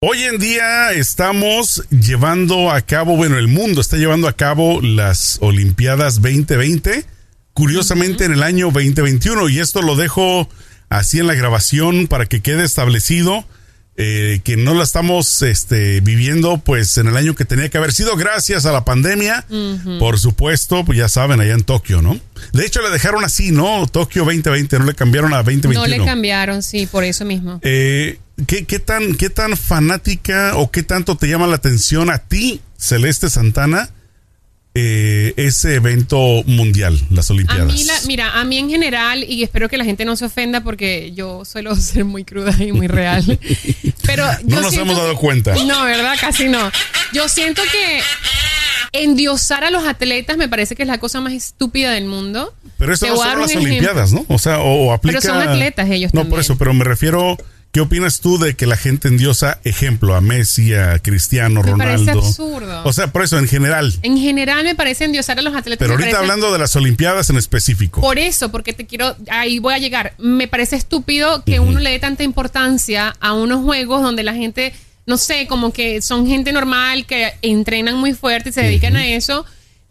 Hoy en día estamos llevando a cabo, bueno, el mundo está llevando a cabo las Olimpiadas 2020, curiosamente en el año 2021, y esto lo dejo así en la grabación para que quede establecido eh, que no la estamos este, viviendo pues en el año que tenía que haber sido gracias a la pandemia, por supuesto, pues ya saben, allá en Tokio, ¿no? De hecho le dejaron así, ¿no? Tokio 2020, no le cambiaron a 2021. No le cambiaron, sí, por eso mismo. Eh, ¿qué, qué, tan, ¿Qué tan fanática o qué tanto te llama la atención a ti, Celeste Santana? Eh, ese evento mundial, las Olimpiadas? A mí mira, a mí en general, y espero que la gente no se ofenda porque yo suelo ser muy cruda y muy real, pero... no nos hemos dado cuenta. No, ¿verdad? Casi no. Yo siento que endiosar a los atletas me parece que es la cosa más estúpida del mundo. Pero eso no son las Olimpiadas, ¿no? O sea, o, aplica... Pero son atletas ellos No, por eso, pero me refiero ¿Qué opinas tú de que la gente endiosa, ejemplo, a Messi, a Cristiano, me Ronaldo? Parece absurdo. O sea, por eso, en general. En general me parece endiosar a los atletas. Pero ahorita hablando de las Olimpiadas en específico. Por eso, porque te quiero, ahí voy a llegar. Me parece estúpido que uno le dé tanta importancia a unos juegos donde la gente, no sé, como que son gente normal, que entrenan muy fuerte y se dedican a eso,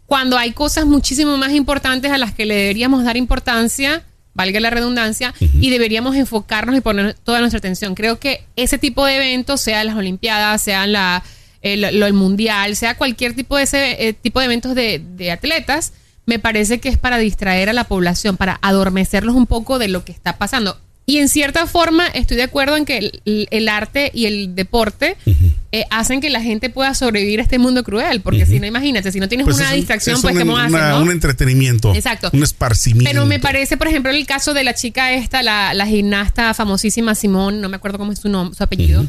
cuando hay cosas muchísimo más importantes a las que le deberíamos dar importancia valga la redundancia, y deberíamos enfocarnos y poner toda nuestra atención. Creo que ese tipo de eventos, sea las Olimpiadas, sea la, el, Mundial, sea cualquier tipo de ese eh, tipo de eventos de, de atletas, me parece que es para distraer a la población, para adormecerlos un poco de lo que está pasando. Y en cierta forma estoy de acuerdo en que el, arte y el deporte eh, hacen que la gente pueda sobrevivir a este mundo cruel, porque si no, imagínate, si no tienes pues una distracción, pues ¿qué a hacer? Un entretenimiento. Exacto. Un esparcimiento. Pero me parece, por ejemplo, el caso de la chica esta, la, la gimnasta famosísima Simón, no me acuerdo cómo es su, nombre, su apellido.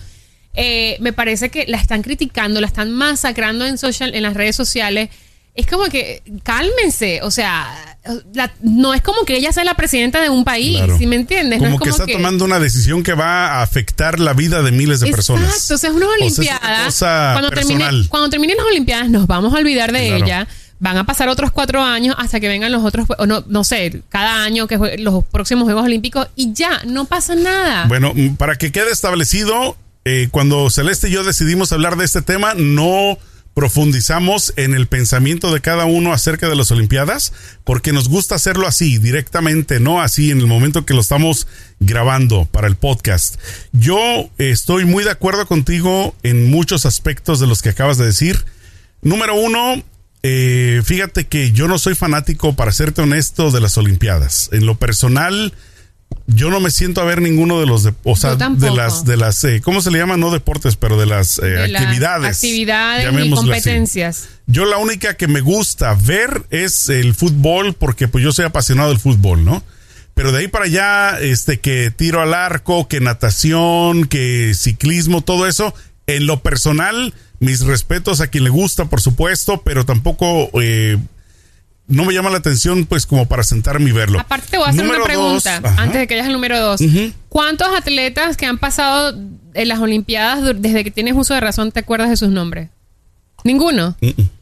Eh, me parece que la están criticando, la están masacrando en, social, en las redes sociales es como que cálmense, o sea, no es como que ella sea la presidenta de un país, si me entiendes? Como, que está tomando una decisión que va a afectar la vida de miles de personas. Exacto, o sea, es una olimpiada. cuando, termine, cuando terminen las olimpiadas nos vamos a olvidar de ella. Van a pasar otros cuatro años hasta que vengan los otros, o no, no sé, cada año que los próximos Juegos Olímpicos y ya, no pasa nada. Bueno, para que quede establecido, eh, cuando Celeste y yo decidimos hablar de este tema, no profundizamos en el pensamiento de cada uno acerca de las Olimpiadas, porque nos gusta hacerlo así, directamente, no así en el momento que lo estamos grabando para el podcast. Yo estoy muy de acuerdo contigo en muchos aspectos de los que acabas de decir. Número uno, eh, fíjate que yo no soy fanático, para serte honesto, de las Olimpiadas. En lo personal, yo no me siento a ver ninguno de los de, o sea, de las de las eh, ¿cómo se le llama? No deportes, pero de las eh, actividades. actividades y competencias. Yo la única que me gusta ver es el fútbol porque pues yo soy apasionado del fútbol, ¿no? Pero de ahí para allá este que tiro al arco, que natación, que ciclismo, todo eso, en lo personal mis respetos a quien le gusta, por supuesto, pero tampoco eh, no me llama la atención pues como para sentarme y verlo. Aparte te voy a hacer una pregunta antes de que vayas al número dos. ¿Cuántos atletas que han pasado en las Olimpiadas desde que tienes uso de razón te acuerdas de sus nombres? Ninguno.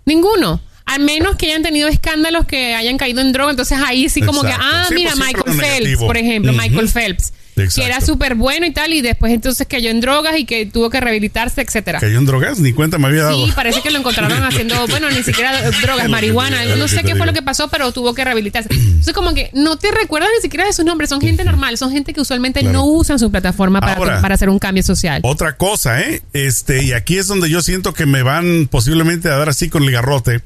Ninguno. Al menos que hayan tenido escándalos que hayan caído en droga. Entonces ahí sí como que, ah, mira, pues Michael Phelps, por ejemplo, Michael Phelps que era súper bueno y tal, y después entonces cayó en drogas y que tuvo que rehabilitarse, etcétera. ¿Cayó en drogas? Ni cuenta me había dado. Sí, parece que lo encontraron haciendo, bueno, ni siquiera drogas, marihuana, no sé qué fue lo que pasó, pero tuvo que rehabilitarse. Entonces, como que no te recuerdas ni siquiera de sus nombres, son gente normal, son gente que usualmente no usan su plataforma para, para hacer un cambio social. Otra cosa, ¿eh? Este, y aquí es donde yo siento que me van posiblemente a dar así con el garrote.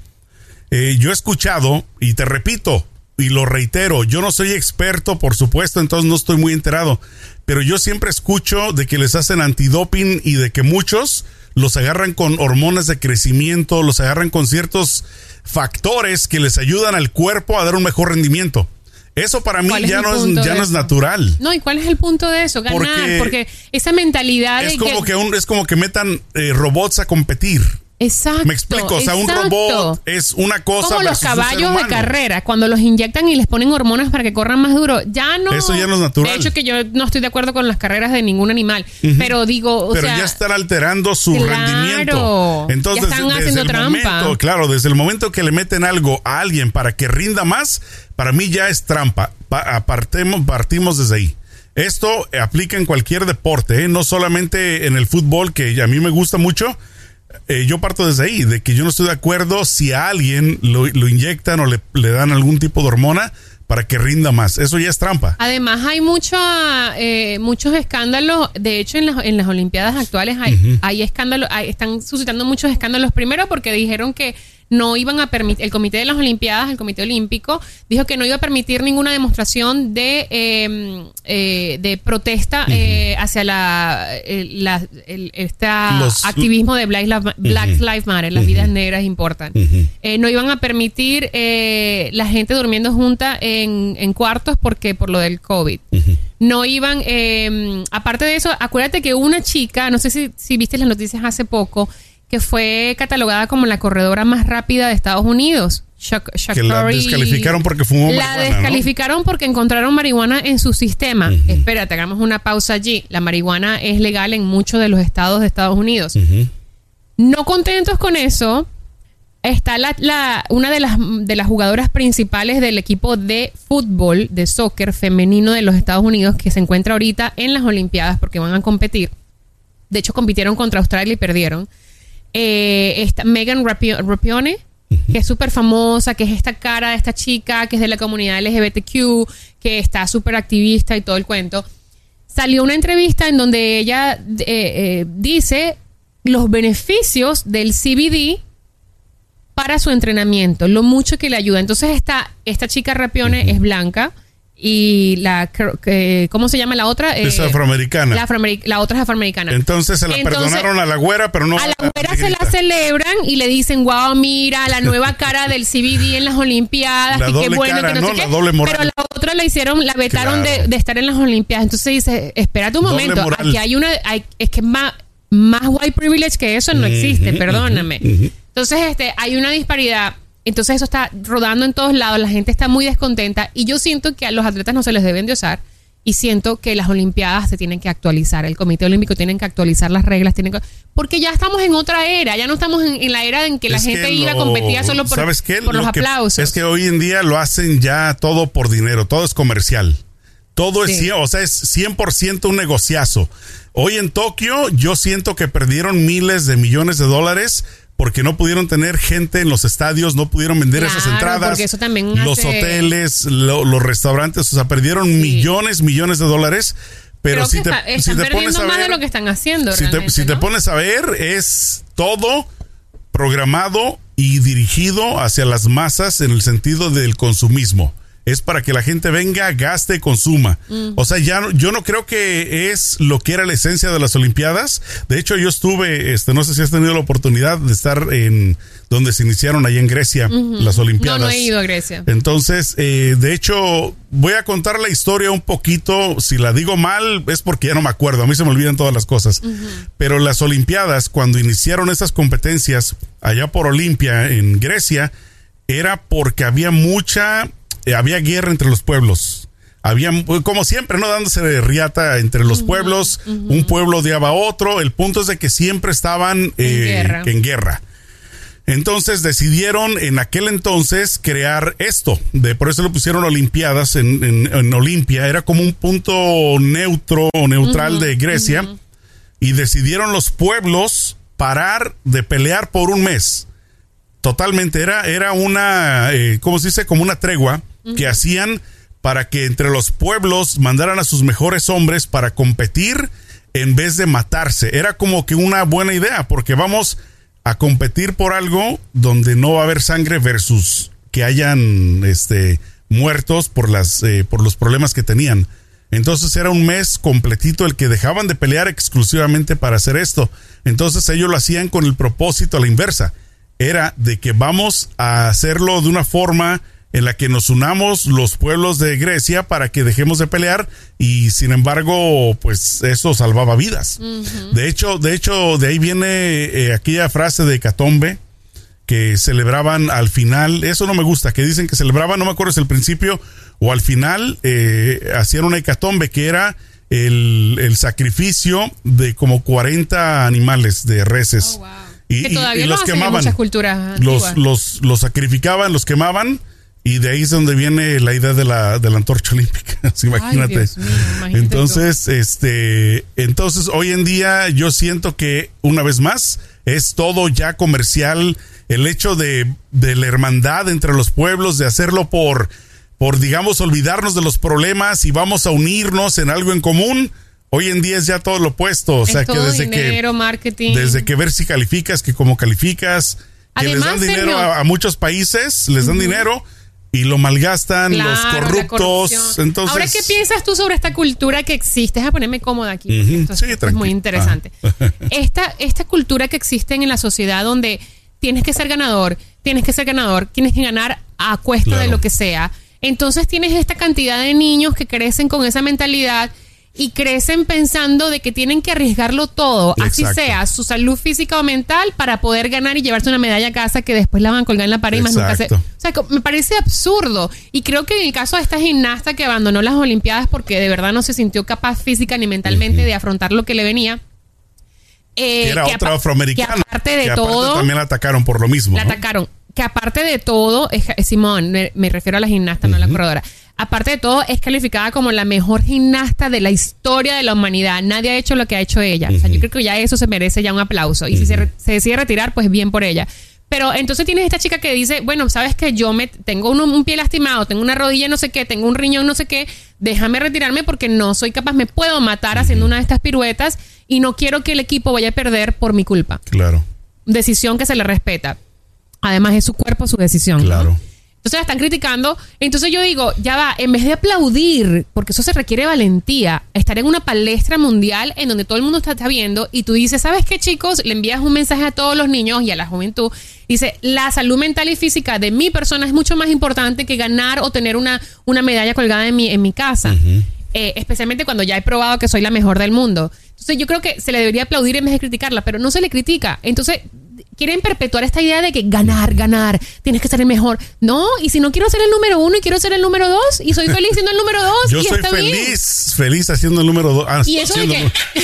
Eh, yo he escuchado, y te repito, y lo reitero, yo no soy experto, por supuesto, entonces no estoy muy enterado, pero yo siempre escucho de que les hacen antidoping y de que muchos los agarran con hormonas de crecimiento, los agarran con ciertos factores que les ayudan al cuerpo a dar un mejor rendimiento. Eso para mí ya, no es, ya no es natural. No, ¿y cuál es el punto de eso? Ganar, porque, esa mentalidad es como que, un, es como que metan eh, robots a competir. Exacto. Me explico, o sea, un robot es una cosa. Como los caballos de carrera, cuando los inyectan y les ponen hormonas para que corran más duro, ya no. Eso ya no es natural. De hecho, que yo no estoy de acuerdo con las carreras de ningún animal, pero digo, o pero ya están alterando su rendimiento. Entonces, ya están haciendo trampa. claro, desde el momento que le meten algo a alguien para que rinda más, para mí ya es trampa. Apartemos, partimos desde ahí. Esto aplica en cualquier deporte, ¿eh? no solamente en el fútbol, que a mí me gusta mucho. Eh, yo parto desde ahí, de que yo no estoy de acuerdo si a alguien lo, lo inyectan o le, le dan algún tipo de hormona para que rinda más. Eso ya es trampa. Además, hay mucho, eh, muchos escándalos. De hecho, en las, en las Olimpiadas actuales hay, hay escándalos, hay- están suscitando muchos escándalos. Primero, porque dijeron que no iban a permitir, el Comité de las Olimpiadas, el Comité Olímpico, dijo que no iba a permitir ninguna demostración de, eh, eh, de protesta eh, hacia la, el, la- el- Los- activismo de Black, Lives- Black Lives Matter, las vidas negras importan. Eh, no iban a permitir eh, la gente durmiendo junta en, en cuartos porque por lo del COVID. No iban, eh, aparte de eso, acuérdate que una chica, no sé si, si viste las noticias hace poco, que fue catalogada como la corredora más rápida de Estados Unidos. Que la descalificaron porque fumó La marihuana, ¿no? descalificaron porque encontraron marihuana en su sistema. Espérate, hagamos una pausa allí. La marihuana es legal en muchos de los estados de Estados Unidos. No contentos con eso, está la, la- una de las, de las jugadoras principales del equipo de fútbol, de soccer femenino de los Estados Unidos, que se encuentra ahorita en las Olimpiadas porque van a competir. De hecho, compitieron contra Australia y perdieron. Eh, esta Megan Rapio- Rapione, que es súper famosa, que es esta cara de esta chica, que es de la comunidad LGBTQ, que está súper activista y todo el cuento. Salió una entrevista en donde ella eh, eh, dice los beneficios del CBD para su entrenamiento, lo mucho que le ayuda. Entonces esta, esta chica Rapione es blanca y la ¿cómo se llama la otra? Es Eh, afroamericana. La, otra es afroamericana. Entonces se la Entonces, perdonaron a la güera, pero no a la a güera se la celebran y le dicen, wow, mira, la nueva cara del CBD en las Olimpiadas, La y qué doble bueno, cara, que no, ¿no? sé qué. doble moral. Pero la otra la hicieron, la vetaron Claro. de, de estar en las Olimpiadas. Entonces dice, espérate un Doble momento, aquí hay una, hay- es que más, más white privilege que eso no existe, perdóname. Entonces, este, hay una disparidad. Entonces eso está rodando en todos lados, la gente está muy descontenta y yo siento que a los atletas no se les deben de usar y siento que las Olimpiadas se tienen que actualizar, el Comité Olímpico tienen que actualizar las reglas, tienen que- porque ya estamos en otra era, ya no estamos en, en la era en que la Es gente que iba a competir solo por, ¿sabes qué? por Lo los que- aplausos. Es que hoy en día lo hacen ya todo por dinero, todo es comercial. Todo es, Sí. o sea, es 100% un negociazo. Hoy en Tokio yo siento que perdieron miles de millones de dólares porque no pudieron tener gente en los estadios, no pudieron vender esas entradas. porque eso también los hace- hoteles, lo- los restaurantes, o sea, perdieron millones, millones de dólares. Pero Creo si te, está- si están te perdiendo pones a más de ver, lo que están haciendo. si te, te pones a ver, es todo programado y dirigido hacia las masas en el sentido del consumismo. Es para que la gente venga, gaste, consuma. O sea, ya no- yo no creo que es lo que era la esencia de las Olimpiadas. De hecho, yo estuve, este, no sé si has tenido la oportunidad de estar en donde se iniciaron allá en Grecia las Olimpiadas. No, no he ido a Grecia. Entonces, eh, de hecho, voy a contar la historia un poquito. Si la digo mal, es porque ya no me acuerdo. A mí se me olvidan todas las cosas. Pero las Olimpiadas, cuando iniciaron esas competencias allá por Olimpia, en Grecia, era porque había mucha, eh, había guerra entre los pueblos. Había, como siempre, ¿no? Dándose de riata entre los pueblos. Un pueblo odiaba a otro. El punto es de que siempre estaban eh, guerra. en guerra. Entonces decidieron en aquel entonces crear esto. De, por eso lo pusieron Olimpiadas en, en, en Olimpia. Era como un punto neutro o neutral de Grecia. Y decidieron los pueblos parar de pelear por un mes. Totalmente. Era, era una, eh, ¿cómo se dice? Como una tregua que hacían para que entre los pueblos mandaran a sus mejores hombres para competir en vez de matarse. Era como que una buena idea porque vamos a competir por algo donde no va a haber sangre versus que hayan este muertos por las eh, por los problemas que tenían. Entonces era un mes completito el que dejaban de pelear exclusivamente para hacer esto. Entonces ellos lo hacían con el propósito a la inversa. Era de que vamos a hacerlo de una forma en la que nos unamos los pueblos de Grecia para que dejemos de pelear y sin embargo pues eso salvaba vidas. De hecho, de hecho de ahí viene eh, aquella frase de Catombe que celebraban al final, eso no me gusta, que dicen que celebraban, no me acuerdo si al principio o al final eh, hacían una hecatombe que era el, el sacrificio de como 40 animales de reses. Oh, wow. Y, que y- todavía y lo los quemaban. Los, los, los sacrificaban, los quemaban Y de ahí es donde viene la idea de la, de la antorcha olímpica. imagínate. Dios mío, imagínate entonces, este, entonces hoy en día yo siento que una vez más es todo ya comercial. El hecho de, de la hermandad entre los pueblos, de hacerlo por, por digamos, olvidarnos de los problemas y vamos a unirnos en algo en común. Hoy en día es ya todo lo opuesto. O Es sea, que desde dinero, que marketing. desde que ver si calificas, que como calificas, que les dan dinero a muchos países, les dan dinero y lo malgastan los Claro, corruptos. Entonces, Ahora, ¿qué piensas tú sobre esta cultura que existe? Deja ponerme cómoda aquí. Ujú, esto es- sí, muy interesante. Ah. esta, esta cultura que existe en la sociedad donde tienes que ser ganador, tienes que ser ganador, tienes que ganar a cuesta de lo que sea. Entonces tienes esta cantidad de niños que crecen con esa mentalidad y crecen pensando de que tienen que arriesgarlo todo, así sea su salud física o mental, para poder ganar y llevarse una medalla a casa que después la van a colgar en la pared y más nunca se... O sea, me parece absurdo. Y creo que en el caso de esta gimnasta que abandonó las Olimpiadas porque de verdad no se sintió capaz física ni mentalmente de afrontar lo que le venía. eh, que era que otra afroamericana. Que aparte de que aparte todo, también la atacaron por lo mismo. la ¿no? atacaron. Que aparte de todo, es, es Simón, me, me refiero a la gimnasta, no a la corredora. Aparte de todo, es calificada como la mejor gimnasta de la historia de la humanidad. Nadie ha hecho lo que ha hecho ella. O sea, yo creo que ya eso se merece ya un aplauso. Y si se, decide retirar, pues bien por ella. Pero entonces tienes esta chica que dice, bueno, sabes que yo me tengo un, un pie lastimado, tengo una rodilla no sé qué, tengo un riñón no sé qué, déjame retirarme porque no soy capaz, me puedo matar haciendo una de estas piruetas y no quiero que el equipo vaya a perder por mi culpa Claro, decisión que se le respeta. Además, es su cuerpo, su decisión. ¿no? Entonces la están criticando. Entonces yo digo, ya va, en vez de aplaudir, porque eso se requiere valentía, estar en una palestra mundial en donde todo el mundo está, está viendo y tú dices, ¿sabes qué chicos? Le envías un mensaje a todos los niños y a la juventud. Dice, la salud mental y física de mi persona es mucho más importante que ganar o tener una, una medalla colgada en mi, en mi casa. Eh, especialmente cuando ya he probado que soy la mejor del mundo. Entonces yo creo que se le debería aplaudir en vez de criticarla, pero no se le critica. Entonces quieren perpetuar esta idea de que ganar, ganar, tienes que ser el mejor. No, y si no quiero ser el número uno y quiero ser el número dos y soy feliz siendo el número dos Yo y soy está feliz, bien. feliz haciendo el número dos. Ah, Y eso de que...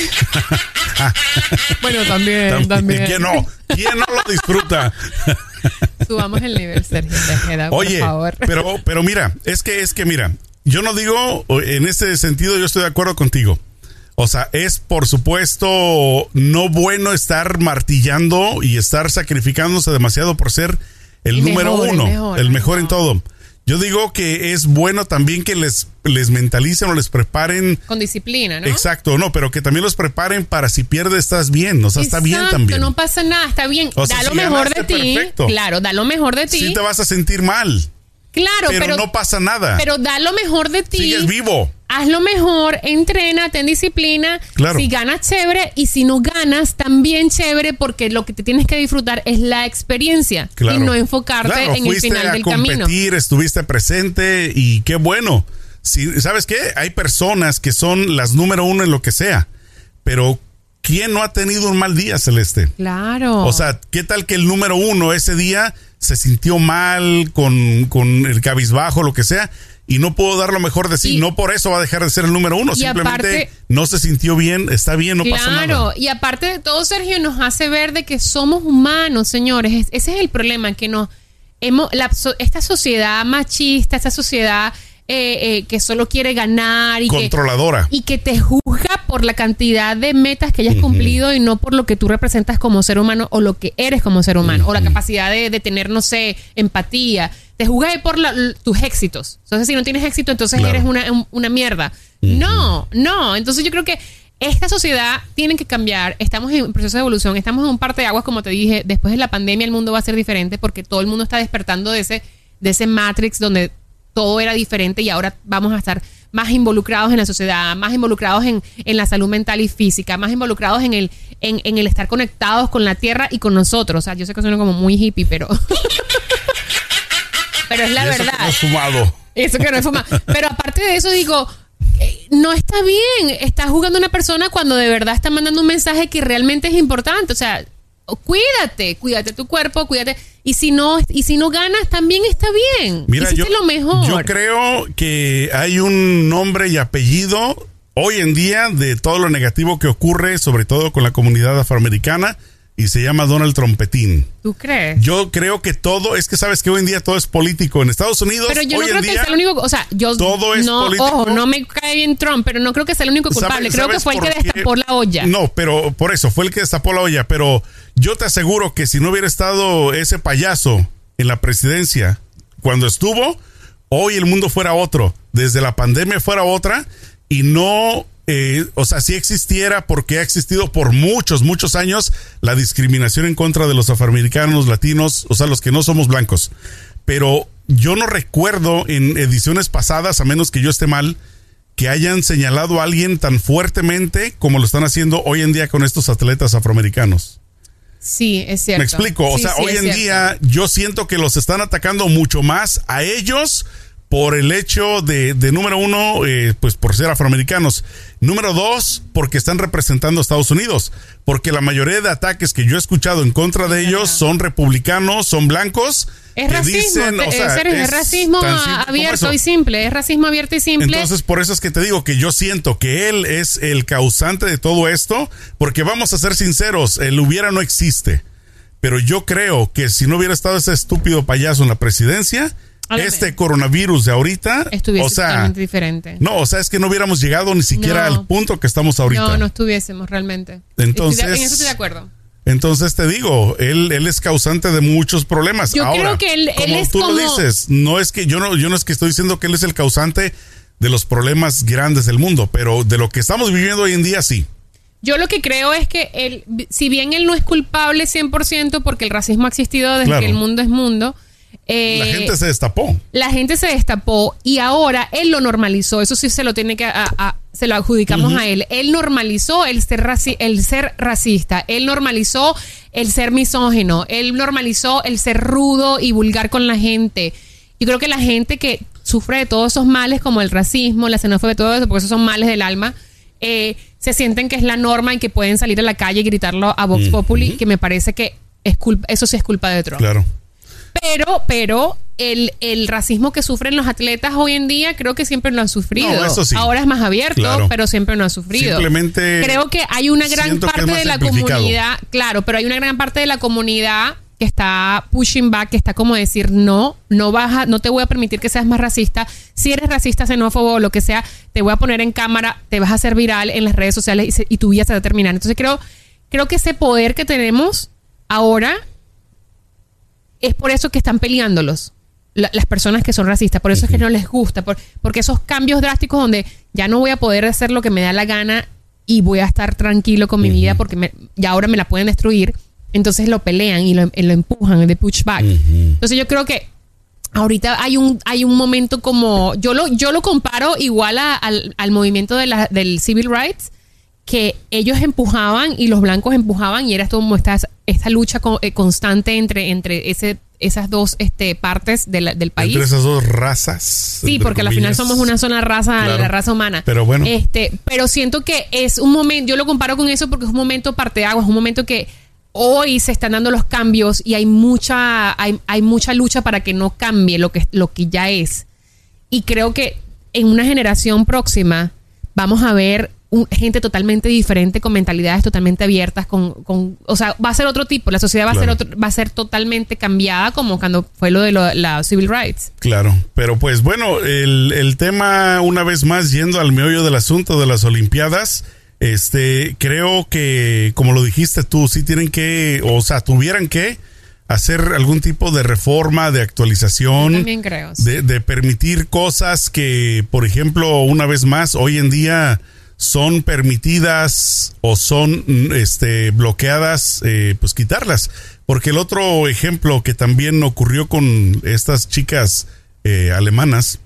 bueno, también, También, ¿Quién no? ¿Quién no lo disfruta? Subamos el nivel, Sergio Tejeda, Oye, por favor. pero, pero mira, es que, es que mira, yo no digo, en este sentido, yo estoy de acuerdo contigo. O sea, es por supuesto no bueno estar martillando y estar sacrificándose demasiado por ser el, El número mejor, el uno, mejor, el mejor en todo. Yo digo que es bueno también que les, les mentalicen o les preparen. Con disciplina, ¿no? Exacto, no, pero que también los preparen para si pierdes estás bien, o sea, está bien también. no pasa nada, está bien. O sea, da si lo mejor de ti. perfecto. Claro, da lo mejor de ti. Sí te vas a sentir mal, claro, pero, pero, no pasa nada. pero da lo mejor de ti. Sigues vivo. Haz lo mejor, entrena, ten disciplina. Claro. Si ganas, chévere. Y si no ganas, también chévere, porque lo que te tienes que disfrutar es la experiencia. Claro. Y no enfocarte Claro, en el final a del competir, camino. estuviste presente y qué bueno. Si, ¿Sabes qué? Hay personas que son las número uno en lo que sea, pero ¿quién no ha tenido un mal día, Celeste? Claro. O sea, ¿qué tal que el número uno ese día se sintió mal con, con el cabizbajo, lo que sea? Y no pudo dar lo mejor de sí. Y- no por eso va a dejar de ser el número uno. Simplemente aparte- no se sintió bien, está bien, no pasa nada. Claro, y aparte de todo, Sergio, nos hace ver de que somos humanos, señores. Es- ese es el problema, que nos hemos, la esta sociedad machista, esta sociedad eh, eh, que solo quiere ganar y que, Controladora. y que te juzga por la cantidad de metas que hayas cumplido y no por lo que tú representas como ser humano o lo que eres como ser humano o la capacidad de, de tener, no sé, empatía. Te juzga por la- tus éxitos. Entonces, si no tienes éxito, entonces Claro. eres una, un- una mierda. No, no. Entonces, yo creo que esta sociedad tiene que cambiar. Estamos en proceso de evolución. Estamos en un parte de aguas, como te dije. Después de la pandemia, el mundo va a ser diferente porque todo el mundo está despertando de ese, de ese Matrix donde todo era diferente y ahora vamos a estar más involucrados en la sociedad, más involucrados en, en la salud mental y física, más involucrados en el, en, en el estar conectados con la tierra y con nosotros. O sea, yo sé que suena como muy hippie, pero. pero es la Y eso que verdad. no has fumado. Eso que no es fumar. Pero aparte de eso, digo, eh, no está bien. Está jugando una persona cuando de verdad está mandando un mensaje que realmente es importante. O sea, cuídate, cuídate tu cuerpo, cuídate. Y si no, y si no ganas, también está bien. Mira, yo, lo mejor. yo creo que hay un nombre y apellido hoy en día de todo lo negativo que ocurre, sobre todo con la comunidad afroamericana, y se llama Donald Trompetín. ¿Tú crees? Yo creo que todo, es que sabes que hoy en día todo es político. En Estados Unidos, Pero yo hoy no creo que día, sea el único, o sea, yo todo es no, político. ojo, no me cae bien Trump, pero no creo que sea el único culpable. ¿Sabes- creo que fue el que qué? destapó la olla. No, pero por eso, fue el que destapó la olla. Pero yo te aseguro que si no hubiera estado ese payaso en la presidencia cuando estuvo, hoy el mundo fuera otro. Desde la pandemia fuera otra y no. Eh, o sea, si existiera, porque ha existido por muchos, muchos años la discriminación en contra de los afroamericanos, latinos, o sea, los que no somos blancos. Pero yo no recuerdo en ediciones pasadas, a menos que yo esté mal, que hayan señalado a alguien tan fuertemente como lo están haciendo hoy en día con estos atletas afroamericanos. Sí, es cierto. Me explico, o Sí, sea, sí, hoy en cierto. día yo siento que los están atacando mucho más a ellos por el hecho de, de número uno, eh, pues por ser afroamericanos. Número dos, porque están representando a Estados Unidos. Porque la mayoría de ataques que yo he escuchado en contra de ellos son republicanos, son blancos. Es racismo, dicen, o te- sea, en serio, es, es racismo abierto y simple, es racismo abierto y simple. Entonces, por eso es que te digo que yo siento que él es el causante de todo esto, porque vamos a ser sinceros, el hubiera no existe. Pero yo creo que si no hubiera estado ese estúpido payaso en la presidencia. Este coronavirus de ahorita, Estuviese o sea, totalmente diferente. no, o sea, es que no hubiéramos llegado ni siquiera No. al punto que estamos ahorita. No, no estuviésemos realmente. Entonces- Estoy de- en eso estoy de acuerdo. Entonces te digo, él, él es causante de muchos problemas. Yo Ahora, creo que él- él como es tú lo dices, no es que yo no, yo no es que estoy diciendo que él es el causante de los problemas grandes del mundo, pero de lo que estamos viviendo hoy en día sí. Yo lo que creo es que él, si bien él no es culpable 100% porque el racismo ha existido desde Claro. que el mundo es mundo, eh, La gente se destapó. la gente se destapó y ahora él lo normalizó. Eso sí se lo tiene que a- a- se lo adjudicamos a él. Él normalizó el ser raci- el ser racista. Él normalizó el ser misógino. Él normalizó el ser rudo y vulgar con la gente. Yo creo que la gente que sufre de todos esos males como el racismo, la xenofobia, todo eso, porque esos son males del alma, eh, se sienten que es la norma y que pueden salir a la calle y gritarlo a Vox Populi, que me parece que es culpa, eso sí es culpa de Trump. Claro. Pero, pero el, el racismo que sufren los atletas hoy en día creo que siempre lo han sufrido. No, eso sí. Ahora es más abierto, Claro. pero siempre lo han sufrido. Simplemente creo que hay una gran parte de la comunidad, claro, pero hay una gran parte de la comunidad que está pushing back, que está como decir, no, no vas a- no te voy a permitir que seas más racista. Si eres racista, xenófobo o lo que sea, te voy a poner en cámara, te vas a hacer viral en las redes sociales y, se- y tu vida se va a terminar. Entonces creo, creo que ese poder que tenemos ahora es por eso que están peleándolos la- las personas que son racistas, por eso es que no les gusta, por- porque esos cambios drásticos donde ya no voy a poder hacer lo que me da la gana y voy a estar tranquilo con mi vida porque me- ya ahora me la pueden destruir, entonces lo pelean y lo, lo empujan, de pushback. Entonces yo creo que ahorita hay un hay un momento como yo lo yo lo comparo igual a- al, al movimiento de la- del civil rights que ellos empujaban y los blancos empujaban y era como esta, esta lucha eh, constante entre entre ese esas dos este partes de la- del país Entre esas dos razas. Sí, porque al final somos una sola raza, Claro. la raza humana. Pero bueno. Este, pero siento que es un momento, yo lo comparo con eso porque es un momento parteaguas, es un momento que hoy se están dando los cambios y hay mucha, hay, hay mucha lucha para que no cambie lo que, lo que ya es. Y creo que en una generación próxima vamos a ver un- gente totalmente diferente, con mentalidades totalmente abiertas, con, con, o sea, va a ser otro tipo, la sociedad va a ser otro, va a ser totalmente cambiada como cuando fue lo de lo- la civil rights. Claro, pero pues bueno, el, el tema, una vez más, yendo al meollo del asunto de las Olimpiadas, este, creo que, como lo dijiste tú, sí tienen que, o sea, tuvieran que hacer algún tipo de reforma, de actualización. También creo, sí. De, de permitir cosas que, por ejemplo, una vez más, hoy en día son permitidas o son mm, este, bloqueadas, eh, pues quitarlas. Porque el otro ejemplo que también ocurrió con estas chicas eh, alemanas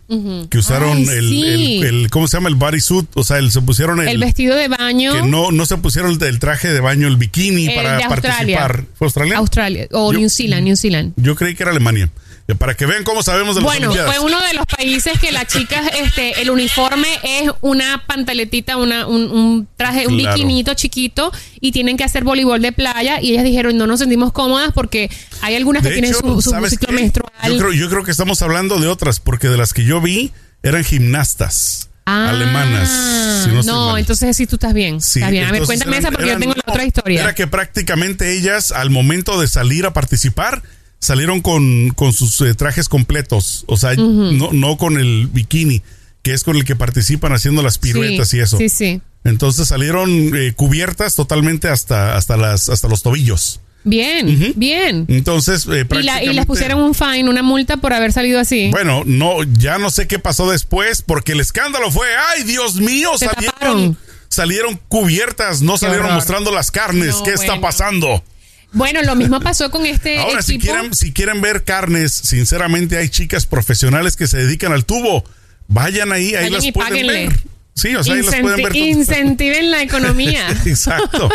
que usaron Ay, el, sí. el, el- ¿cómo se llama? El bodysuit, o sea, el, se pusieron el, El vestido de baño. que no, no se pusieron el, traje de baño, el bikini para participar. ¿Fue Australia? Australia o Yo- New Zealand, New Zealand. Yo creí que era Alemania. Para que vean cómo sabemos de las Bueno, fue uno de los países que las chicas, este, el uniforme es una pantaletita, una, un, un traje, un Claro. bikinito chiquito y tienen que hacer voleibol de playa y ellas dijeron no nos sentimos cómodas porque hay algunas que tienen su, su ¿sabes ciclo qué? menstrual. Yo creo, yo creo que estamos hablando de otras, porque de las que yo vi eran gimnastas. Ah, alemanas. si no, entonces sí tú estás bien. Sí, Está bien. A ver, cuéntame eran- esa porque eran- yo tengo la otra historia. Era que prácticamente ellas, al momento de salir a participar, salieron con, con sus eh, trajes completos. O sea, no, no con el bikini, que es con el que participan haciendo las piruetas sí, y eso. Sí, sí. Entonces salieron eh, cubiertas totalmente hasta, hasta, las, hasta los tobillos. Bien, bien. Entonces, eh, Y, la- y prácticamente- les pusieron un fine, una multa por haber salido así. Bueno, no, ya no sé qué pasó después, porque el escándalo fue, ay, Dios mío, Se salieron, taparon. salieron cubiertas, no salieron horror. mostrando las carnes. No, ¿Qué está pasando? Bueno, lo mismo pasó con este Ahora, si quieren, si quieren ver carnes, sinceramente hay chicas profesionales que se dedican al tubo. Vayan ahí, ahí Vayan las y pueden páguenle. ver. Sí, o sea, ahí las pueden ver. incentiven la economía. Exacto.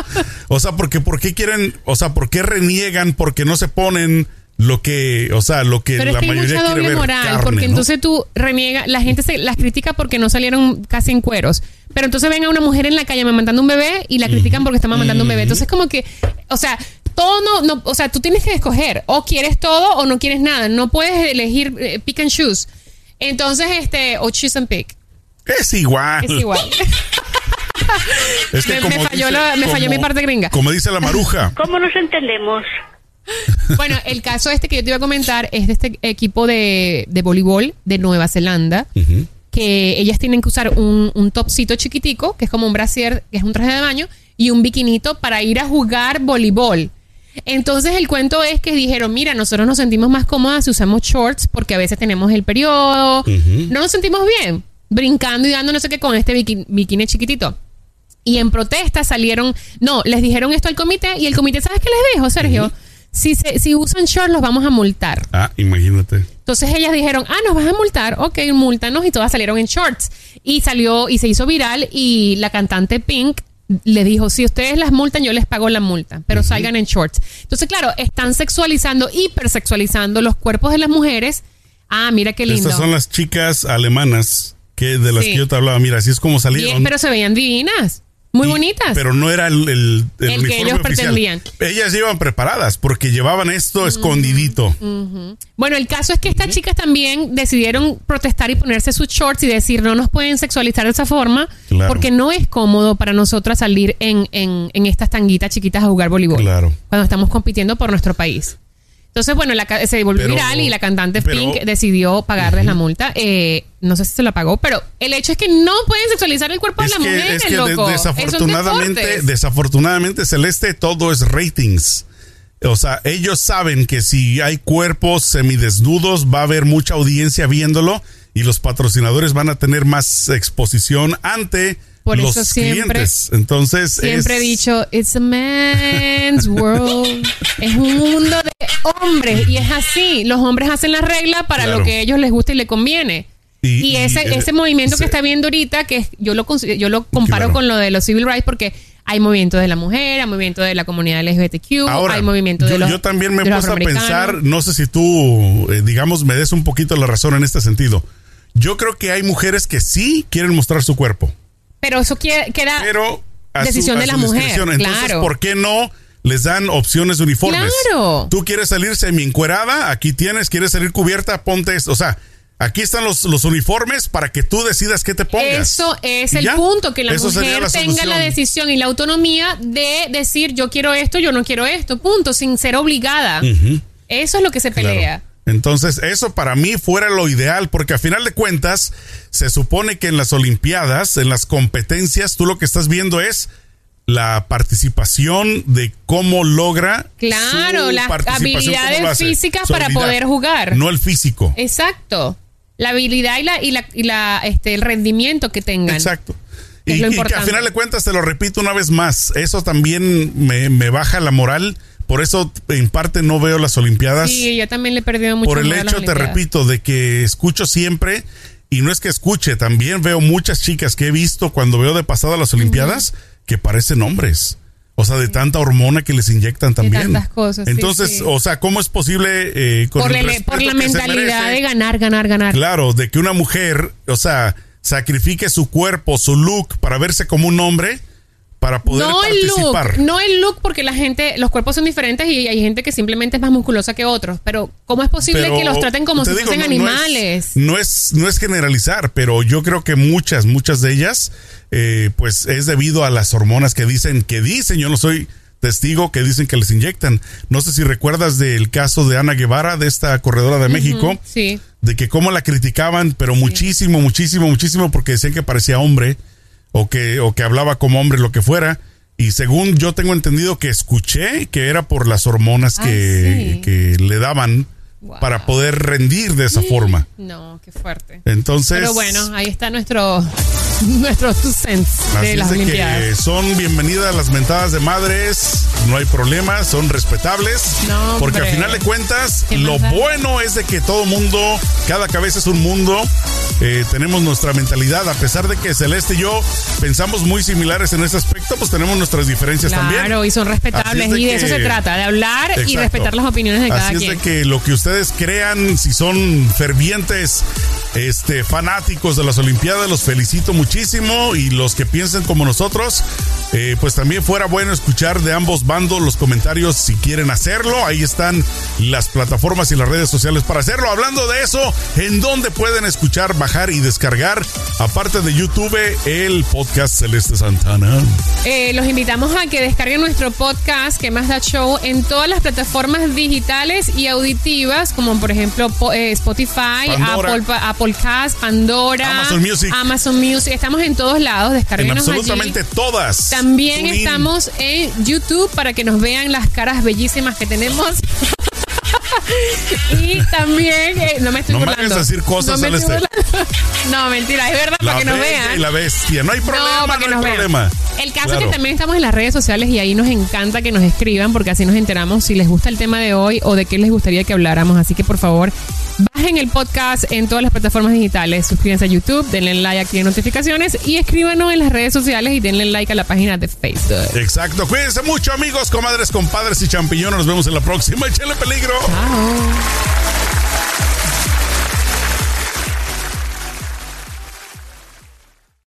O sea, porque ¿por qué quieren, o sea, por qué reniegan porque no se ponen lo que, o sea, lo que Pero es la que hay mayoría mucha quiere doble moral, carne, porque ¿no? entonces tú reniega, la gente se las critica porque no salieron casi en cueros. Pero entonces ven a una mujer en la calle mamantando un bebé y la critican porque está mamantando un bebé. Entonces como que, o sea, todo no, no, o sea, tú tienes que escoger, o quieres todo o no quieres nada. No puedes elegir eh, pick and choose. Entonces, este, o choose and pick. Es igual. Es igual. Es que Me- como me falló dice- la- me falló mi parte gringa. Como dice la maruja. ¿Cómo nos entendemos? Bueno, el caso este que yo te iba a comentar es de este equipo de, de voleibol de Nueva Zelanda, que ellas tienen que usar un, un topcito chiquitico, que es como un brasier, que es un traje de baño, y un biquinito para ir a jugar voleibol. Entonces el cuento es que dijeron, mira, nosotros nos sentimos más cómodas si usamos shorts porque a veces tenemos el periodo, no nos sentimos bien, brincando y dando no sé qué con este bikini, bikini chiquitito. Y en protesta salieron, no, les dijeron esto al comité y el comité, ¿sabes qué les dijo, Sergio? si, se- si usan shorts los vamos a multar. Ah, imagínate. Entonces ellas dijeron, ah, nos vas a multar, ok, multanos y todas salieron en shorts. Y salió y se hizo viral y la cantante Pink le dijo, si ustedes las multan, yo les pago la multa, pero salgan en shorts. Entonces, claro, están sexualizando, hipersexualizando los cuerpos de las mujeres. Ah, mira qué lindo. Estas son las chicas alemanas que de las Sí. que yo te hablaba. Mira, así es como salieron. Bien, pero se veían divinas, muy Y- bonitas. Pero no era el, el, el El que uniforme ellos oficial. pretendían. Ellas iban preparadas porque llevaban esto escondidito. Bueno, el caso es que estas chicas también decidieron protestar y ponerse sus shorts y decir no nos pueden sexualizar de esa forma Claro. porque no es cómodo para nosotras salir en, en, en estas tanguitas chiquitas a jugar voleibol Claro. cuando estamos compitiendo por nuestro país. Entonces, bueno, la se volvió Pero- viral y la cantante pero- Pink decidió pagarles la multa. Eh, no sé si se la pagó, pero el hecho es que no pueden sexualizar el cuerpo Es de las que, mujeres, es que loco. Desafortunadamente, desafortunadamente, Celeste, todo es ratings. O sea, ellos saben que si hay cuerpos semidesnudos, va a haber mucha audiencia viéndolo y los patrocinadores van a tener más exposición ante Por los eso siempre- clientes. Entonces, Siempre es- he dicho, it's a man's world. es un mundo hombres y es así. Los hombres hacen las reglas para Claro. lo que a ellos les gusta y le conviene. Y- Y, y, ese, eh, ese movimiento se- que está viendo ahorita, que yo lo, yo lo comparo Claro. con lo de los civil rights porque hay movimiento de la mujer, hay movimiento de la comunidad LGBTQ, Ahora, hay movimiento yo, de los yo también me puesto a pensar, no sé si tú, eh, digamos, me des un poquito la razón en este sentido. Yo creo que hay mujeres que sí quieren mostrar su cuerpo, Pero eso que- queda... pero a Decisión su, a de la mujer. Entonces, claro. ¿por qué no les dan opciones de uniformes? Claro. Tú quieres salir semi encuerada, aquí tienes, quieres salir cubierta, ponte esto. O sea, aquí están los, los uniformes para que tú decidas qué te pongas. Eso es el ya. punto, que la Eso mujer tenga la decisión y la autonomía de decir yo quiero esto, yo no quiero esto, punto, sin ser obligada. Eso es lo que se Claro. pelea. Entonces, eso para mí fuera lo ideal, porque a final de cuentas, se supone que en las Olimpiadas, en las competencias, tú lo que estás viendo es la participación de cómo logra. Claro, su las habilidades físicas su para habilidad, poder jugar. No el físico. Exacto. La habilidad y la, y la, y la este, el rendimiento que tengan. Exacto. Y, que a importante. final de cuentas, te lo repito una vez más, eso también me, me baja la moral. Por eso, en parte, no veo las Olimpiadas. Sí, yo también le he perdido mucho por el hecho, te repito, de que escucho siempre, y no es que escuche, también veo muchas chicas que he visto cuando veo de pasada las Olimpiadas que parecen hombres. O sea, de tanta hormona que les inyectan también. tantas cosas, Entonces, sí. o sea, ¿cómo es posible eh, con Por, el el- la que mentalidad merece? de ganar, ganar, ganar. Claro, de que una mujer, o sea, sacrifique su cuerpo, su look para verse como un hombre, para poder no el participar. look, no el look porque la gente, los cuerpos son diferentes y hay gente que simplemente es más musculosa que otros. Pero ¿cómo es posible Pero que los traten como si fuesen no- no es- animales? No es, no es, generalizar, pero yo creo que muchas, muchas de ellas, eh, pues es debido a las hormonas que dicen, que dicen, yo no soy testigo, que dicen que les inyectan. No sé si recuerdas del caso de Ana Guevara, de esta corredora de México, Sí. de que cómo la criticaban, pero muchísimo, muchísimo, muchísimo, porque decían que parecía hombre, o que, o que hablaba como hombre, lo que fuera. Y según yo tengo entendido que escuché que era por las hormonas Ah, que, sí. que le daban Wow. para poder rendir de esa forma. No, qué fuerte. Entonces, Pero bueno, ahí está nuestro nuestro two cents de las Olimpiadas. son bienvenidas las mentadas de madres, no hay problema, son respetables, No, porque al final de cuentas, ¿Qué lo bueno es de que todo mundo, cada cabeza es un mundo, eh, tenemos nuestra mentalidad, a pesar de que Celeste y yo pensamos muy similares en ese aspecto, pues tenemos nuestras diferencias también. Claro, y son respetables. De y de eso se trata, de hablar y respetar las opiniones de cada Así quien. es de que lo que ustedes crean, si son fervientes este, fanáticos de las Olimpiadas, los felicito muchísimo. Y los que piensen como nosotros, eh, pues también fuera bueno escuchar de ambos bandos los comentarios si quieren hacerlo. Ahí están las plataformas y las redes sociales para hacerlo. Hablando de eso, ¿en dónde pueden escuchar, bajar y descargar, aparte de YouTube, el podcast Celeste Santana? Eh, los invitamos a que descarguen nuestro podcast que más da show en todas las plataformas digitales y auditivas, como por ejemplo eh, Spotify, Pandora. Apple, Apple Cast, Pandora, Amazon Music. Amazon Music. Estamos en todos lados, En descarguenos absolutamente allí. todas. También estamos en YouTube para que nos vean las caras bellísimas que tenemos. y también, eh, no me estoy No me burlando. hagas decir cosas, no, me estoy Celeste. burlando. no, mentira, es verdad, La para que nos vean. y la bestia. No hay problema, no, para que hay nos vean. problema. El caso Claro. es que también estamos en las redes sociales y ahí nos encanta que nos escriban porque así nos enteramos si les gusta el tema de hoy o de qué les gustaría que habláramos. Así que por favor, bajen el podcast en todas las plataformas digitales, suscríbanse a YouTube, denle like aquí en notificaciones y escríbanos en las redes sociales y denle like a la página de Facebook. Exacto. Cuídense mucho, amigos, comadres, compadres y champiñones. Nos vemos en la próxima. Échale peligro. Chao.